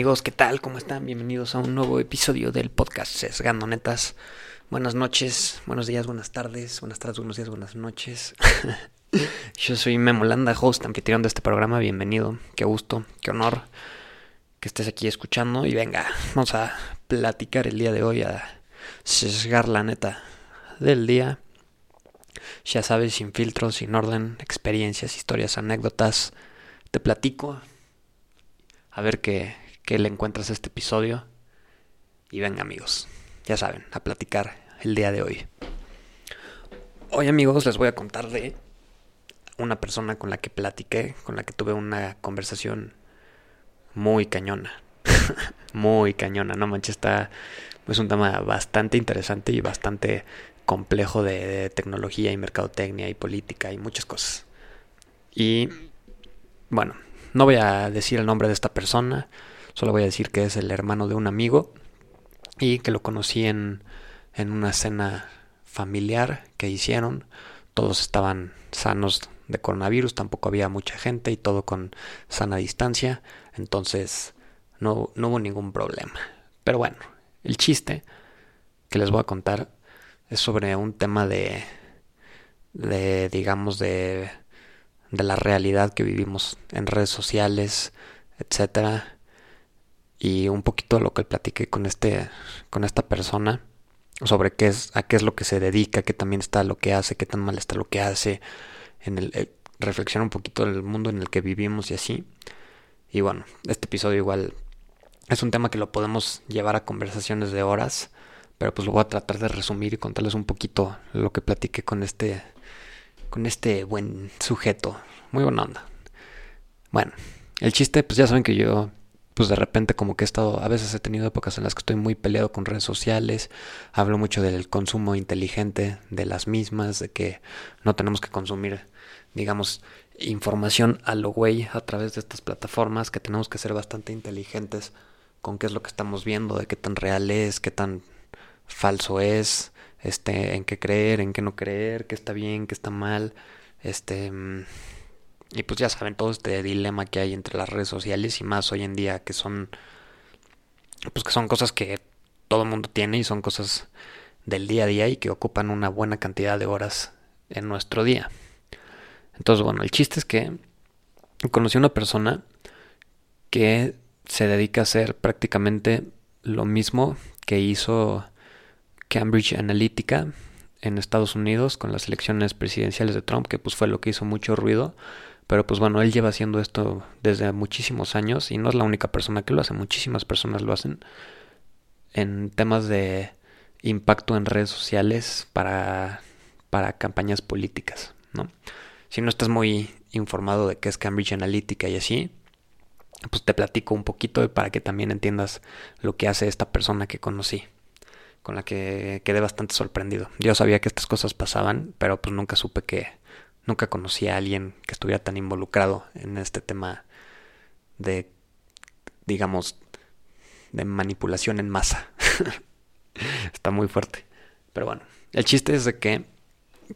amigos, ¿qué tal? ¿Cómo están? Bienvenidos a un nuevo episodio del podcast Sesgando Netas. Buenas noches, buenos días, buenas tardes, buenas tardes, buenos días, buenas noches. Yo soy Memo Landa, host, anfitrión de este programa. Bienvenido, qué gusto, qué honor que estés aquí escuchando. Y venga, vamos a platicar el día de hoy, a sesgar la neta del día. Ya sabes, sin filtros, sin orden, experiencias, historias, anécdotas. Te platico, a ver qué, le encuentras este episodio. Y venga amigos, ya saben, a platicar el día de hoy. Hoy amigos les voy a contar de una persona con la que platiqué, con la que tuve una conversación muy cañona. muy cañona, no manches, está es un tema bastante interesante y bastante complejo de, de, tecnología y mercadotecnia y política y muchas cosas. Y bueno, no voy a decir el nombre de esta persona, solo voy a decir que es el hermano de un amigo y que lo conocí en, en una cena familiar que hicieron. Todos estaban sanos de coronavirus, tampoco había mucha gente y todo con sana distancia, entonces no, no hubo ningún problema. Pero bueno, el chiste que les voy a contar es sobre un tema de, de digamos, de de la realidad que vivimos en redes sociales, etcétera. Y un poquito lo que platiqué con este con esta persona sobre qué es a qué es lo que se dedica, qué también está lo que hace, qué tan mal está lo que hace, en el eh, un poquito del mundo en el que vivimos y así. Y bueno, este episodio igual es un tema que lo podemos llevar a conversaciones de horas, pero pues lo voy a tratar de resumir y contarles un poquito lo que platiqué con este con este buen sujeto. Muy buena onda. Bueno, el chiste, pues ya saben que yo, pues de repente como que he estado, a veces he tenido épocas en las que estoy muy peleado con redes sociales, hablo mucho del consumo inteligente de las mismas, de que no tenemos que consumir, digamos, información a lo güey a través de estas plataformas, que tenemos que ser bastante inteligentes con qué es lo que estamos viendo, de qué tan real es, qué tan falso es, este, en qué creer, en qué no creer, qué está bien, qué está mal, este, mm, y pues ya saben todo este dilema que hay entre las redes sociales y más hoy en día que son, pues que son cosas que todo el mundo tiene y son cosas del día a día y que ocupan una buena cantidad de horas en nuestro día. Entonces, bueno, el chiste es que conocí a una persona que se dedica a hacer prácticamente lo mismo que hizo Cambridge Analytica en Estados Unidos con las elecciones presidenciales de Trump, que pues fue lo que hizo mucho ruido. Pero pues bueno, él lleva haciendo esto desde muchísimos años y no es la única persona que lo hace, muchísimas personas lo hacen en temas de impacto en redes sociales para, para campañas políticas, ¿no? Si no estás muy informado de qué es Cambridge Analytica y así, pues te platico un poquito para que también entiendas lo que hace esta persona que conocí con la que quedé bastante sorprendido. Yo sabía que estas cosas pasaban, pero pues nunca supe que, nunca conocí a alguien que estuviera tan involucrado en este tema de, digamos, de manipulación en masa. Está muy fuerte. Pero bueno, el chiste es de que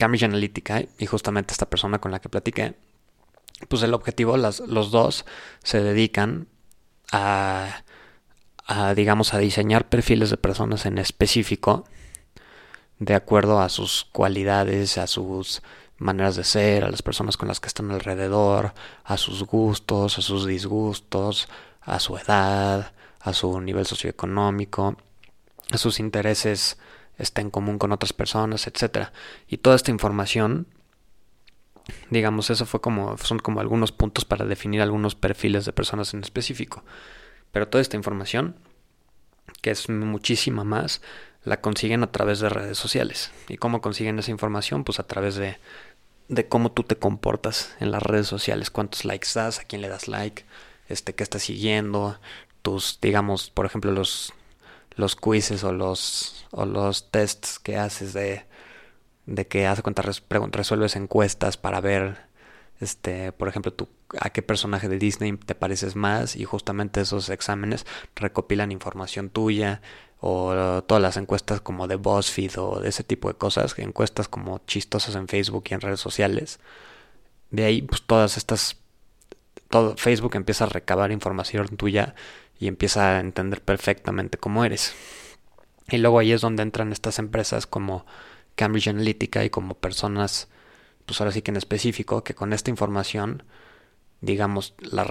Cambridge Analytica y justamente esta persona con la que platiqué, pues el objetivo, los dos se dedican a, digamos, a diseñar perfiles de personas en específico de acuerdo a sus cualidades, a sus maneras de ser, a las personas con las que están alrededor, a sus gustos, a sus disgustos, a su edad, a su nivel socioeconómico, a sus intereses está en común con otras personas, etcétera. Y toda esta información, digamos, eso fue como son como algunos puntos para definir algunos perfiles de personas en específico. Pero toda esta información, que es muchísima más, la consiguen a través de redes sociales. ¿Y cómo consiguen esa información? Pues a través de, de cómo tú te comportas en las redes sociales, cuántos likes das, a quién le das like, este, qué estás siguiendo, tus, digamos, por ejemplo, los, los quizzes o los, o los tests que haces de, de que hace cuántas resuelves encuestas para ver, este, por ejemplo, a qué personaje de Disney te pareces más y justamente esos exámenes recopilan información tuya o todas las encuestas como de BuzzFeed o de ese tipo de cosas, encuestas como chistosas en Facebook y en redes sociales. De ahí pues todas estas todo Facebook empieza a recabar información tuya y empieza a entender perfectamente cómo eres. Y luego ahí es donde entran estas empresas como Cambridge Analytica y como personas, pues ahora sí que en específico, que con esta información, digamos, la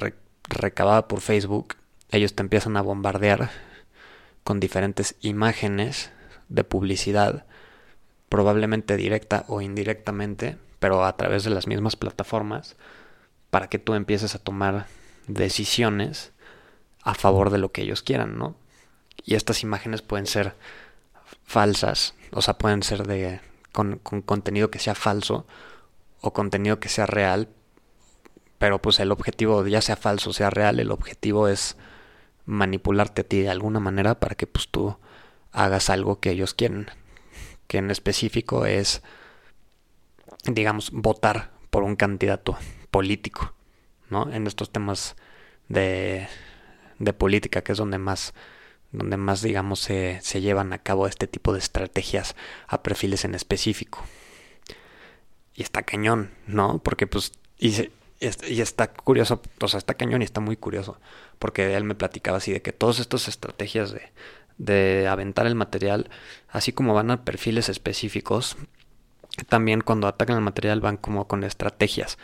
recabada por Facebook, ellos te empiezan a bombardear con diferentes imágenes de publicidad, probablemente directa o indirectamente, pero a través de las mismas plataformas, para que tú empieces a tomar decisiones a favor de lo que ellos quieran, ¿no? Y estas imágenes pueden ser falsas, o sea, pueden ser de con, contenido que sea falso o contenido que sea real, pero pues el objetivo, ya sea falso o sea real, el objetivo es manipularte a ti de alguna manera para que pues tú hagas algo que ellos quieren, que en específico es, digamos, votar por un candidato político, ¿no? En estos temas de, de política, que es donde más donde más, digamos, se, se llevan a cabo este tipo de estrategias a perfiles en específico. Y está cañón, ¿no? Porque pues, y, y está curioso, o sea, está cañón y está muy curioso, porque él me platicaba así de que todas estas estrategias de, de aventar el material, así como van a perfiles específicos, también cuando atacan el material van como con estrategias,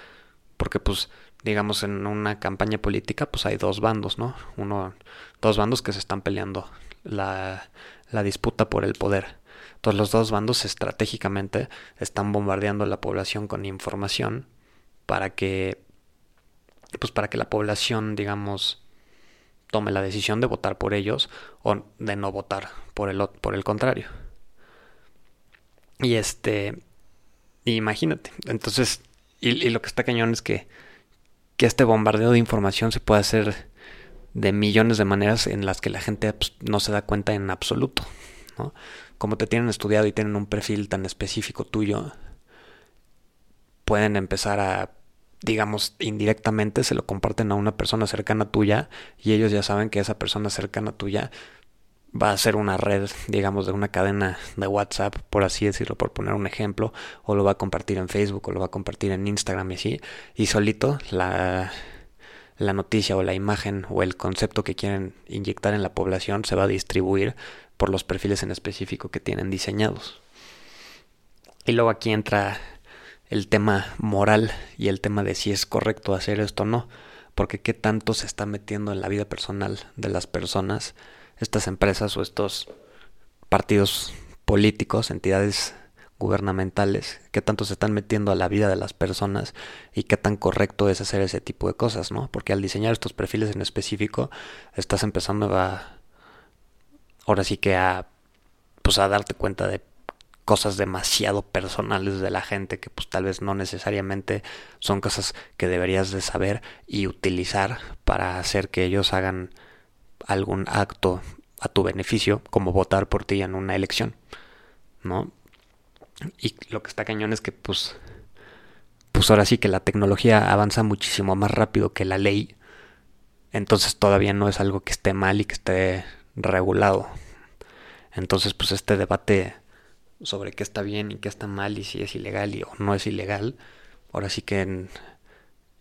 porque pues digamos, en una campaña política, pues hay dos bandos, ¿no? Uno, dos bandos que se están peleando la, la disputa por el poder. Entonces los dos bandos estratégicamente están bombardeando a la población con información para que, pues para que la población, digamos, tome la decisión de votar por ellos o de no votar por el, por el contrario. Y este, imagínate, entonces, y, lo que está cañón es que que este bombardeo de información se puede hacer de millones de maneras en las que la gente pues, no se da cuenta en absoluto. Como te tienen estudiado y tienen un perfil tan específico tuyo, pueden empezar a, digamos, indirectamente se lo comparten a una persona cercana tuya y ellos ya saben que esa persona cercana tuya va a ser una red, digamos, de una cadena de WhatsApp, por así decirlo, por poner un ejemplo, o lo va a compartir en Facebook, o lo va a compartir en Instagram y así, y solito la noticia o la imagen o el concepto que quieren inyectar en la población se va a distribuir por los perfiles en específico que tienen diseñados. Y luego aquí entra el tema moral y el tema de si es correcto hacer esto o no, porque qué tanto se está metiendo en la vida personal de las personas estas empresas o estos partidos políticos, entidades gubernamentales, qué tanto se están metiendo a la vida de las personas y qué tan correcto es hacer ese tipo de cosas, ¿no? Porque al diseñar estos perfiles en específico, estás empezando a ahora sí que a pues a darte cuenta de cosas demasiado personales de la gente que pues tal vez no necesariamente son cosas que deberías de saber y utilizar para hacer que ellos hagan algún acto a tu beneficio, como votar por ti en una elección, ¿no? Y lo que está cañón es que, pues, pues ahora sí que la tecnología avanza muchísimo más rápido que la ley, entonces todavía no es algo que esté mal y que esté regulado. Entonces, pues este debate sobre qué está bien y qué está mal y si es ilegal y o no es ilegal, ahora sí que en,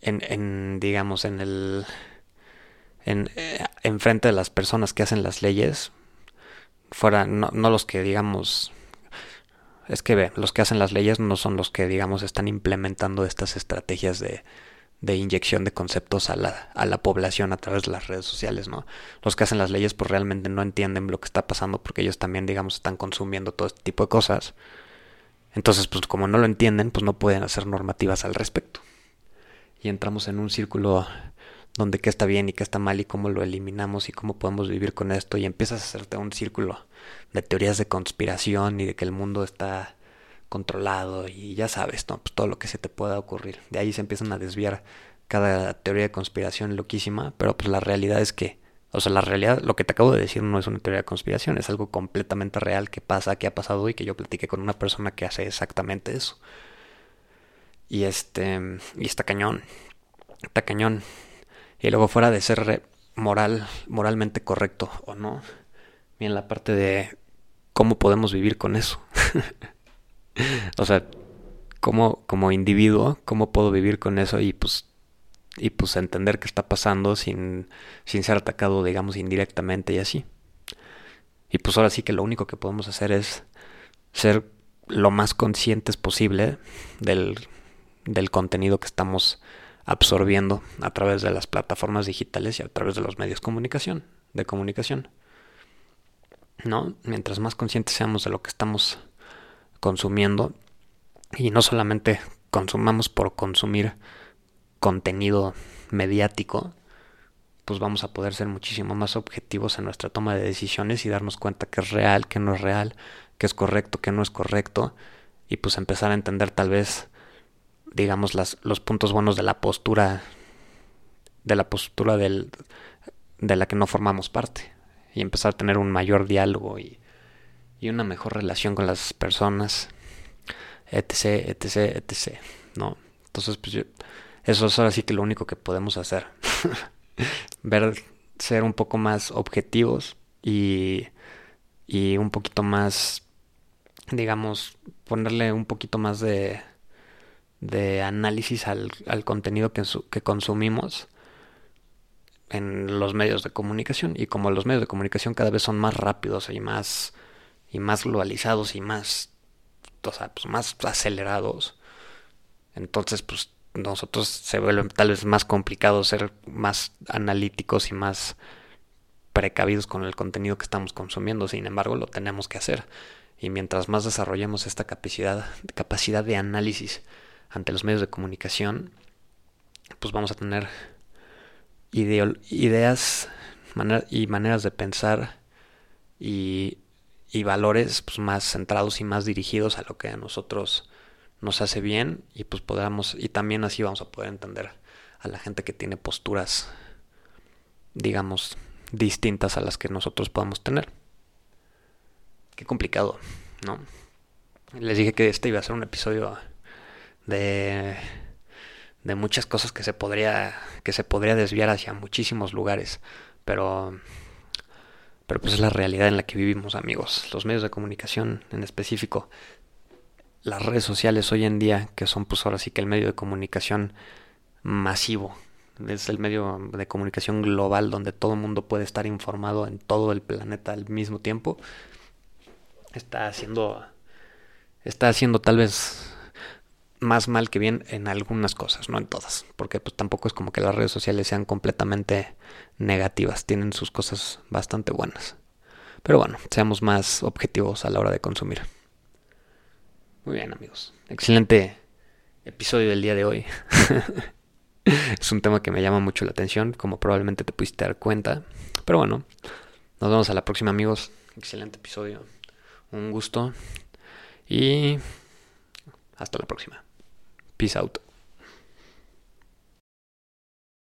en, en digamos, en el en, eh, frente de las personas que hacen las leyes, fuera, no, no los que digamos, es que ve, los que hacen las leyes no son los que digamos están implementando estas estrategias de, de inyección de conceptos a la, a la población a través de las redes sociales, ¿no? Los que hacen las leyes pues realmente no entienden lo que está pasando porque ellos también digamos están consumiendo todo este tipo de cosas. Entonces pues como no lo entienden pues no pueden hacer normativas al respecto. Y entramos en un círculo donde qué está bien y qué está mal y cómo lo eliminamos y cómo podemos vivir con esto y empiezas a hacerte un círculo de teorías de conspiración y de que el mundo está controlado y ya sabes, ¿no? Pues todo lo que se te pueda ocurrir. De ahí se empiezan a desviar cada teoría de conspiración loquísima, pero pues la realidad es que, o sea, la realidad, lo que te acabo de decir no es una teoría de conspiración, es algo completamente real que pasa, que ha pasado y que yo platiqué con una persona que hace exactamente eso. Y este, y está cañón, está cañón. Y luego fuera de ser moral, moralmente correcto o no, bien la parte de cómo podemos vivir con eso. o sea, cómo como individuo, cómo puedo vivir con eso y pues y pues entender qué está pasando sin, sin ser atacado, digamos, indirectamente y así. Y pues ahora sí que lo único que podemos hacer es ser lo más conscientes posible del, del contenido que estamos absorbiendo a través de las plataformas digitales y a través de los medios de comunicación, de comunicación. ¿No? Mientras más conscientes seamos de lo que estamos consumiendo. Y no solamente consumamos por consumir contenido mediático, pues vamos a poder ser muchísimo más objetivos en nuestra toma de decisiones y darnos cuenta que es real, que no es real, que es correcto, que no es correcto, y pues empezar a entender tal vez, digamos, las, los puntos buenos de la postura, de la postura del, de la que no formamos parte, y empezar a tener un mayor diálogo y, y una mejor relación con las personas, etc, etc, etc, ¿no? Entonces, pues yo, eso es ahora sí que lo único que podemos hacer. Ver, ser un poco más objetivos y, y un poquito más, digamos, ponerle un poquito más de, de análisis al, al contenido que, que consumimos en los medios de comunicación y como los medios de comunicación cada vez son más rápidos y más y más globalizados y más o sea, pues más acelerados entonces pues nosotros se vuelve tal vez más complicado ser más analíticos y más precavidos con el contenido que estamos consumiendo. Sin embargo, lo tenemos que hacer. Y mientras más desarrollemos esta capacidad, capacidad de análisis ante los medios de comunicación, pues vamos a tener ideas y maneras de pensar y, y valores pues, más centrados y más dirigidos a lo que a nosotros nos hace bien y pues podamos y también así vamos a poder entender a la gente que tiene posturas digamos distintas a las que nosotros podamos tener. Qué complicado, ¿no? Les dije que este iba a ser un episodio de de muchas cosas que se podría que se podría desviar hacia muchísimos lugares, pero pero pues es la realidad en la que vivimos, amigos. Los medios de comunicación en específico las redes sociales hoy en día, que son pues ahora sí que el medio de comunicación masivo, es el medio de comunicación global donde todo el mundo puede estar informado en todo el planeta al mismo tiempo, está haciendo, está haciendo tal vez más mal que bien en algunas cosas, no en todas, porque pues tampoco es como que las redes sociales sean completamente negativas, tienen sus cosas bastante buenas. Pero bueno, seamos más objetivos a la hora de consumir. Muy bien, amigos. Excelente episodio del día de hoy. es un tema que me llama mucho la atención, como probablemente te pudiste dar cuenta. Pero bueno, nos vemos a la próxima, amigos. Excelente episodio. Un gusto. Y hasta la próxima. Peace out.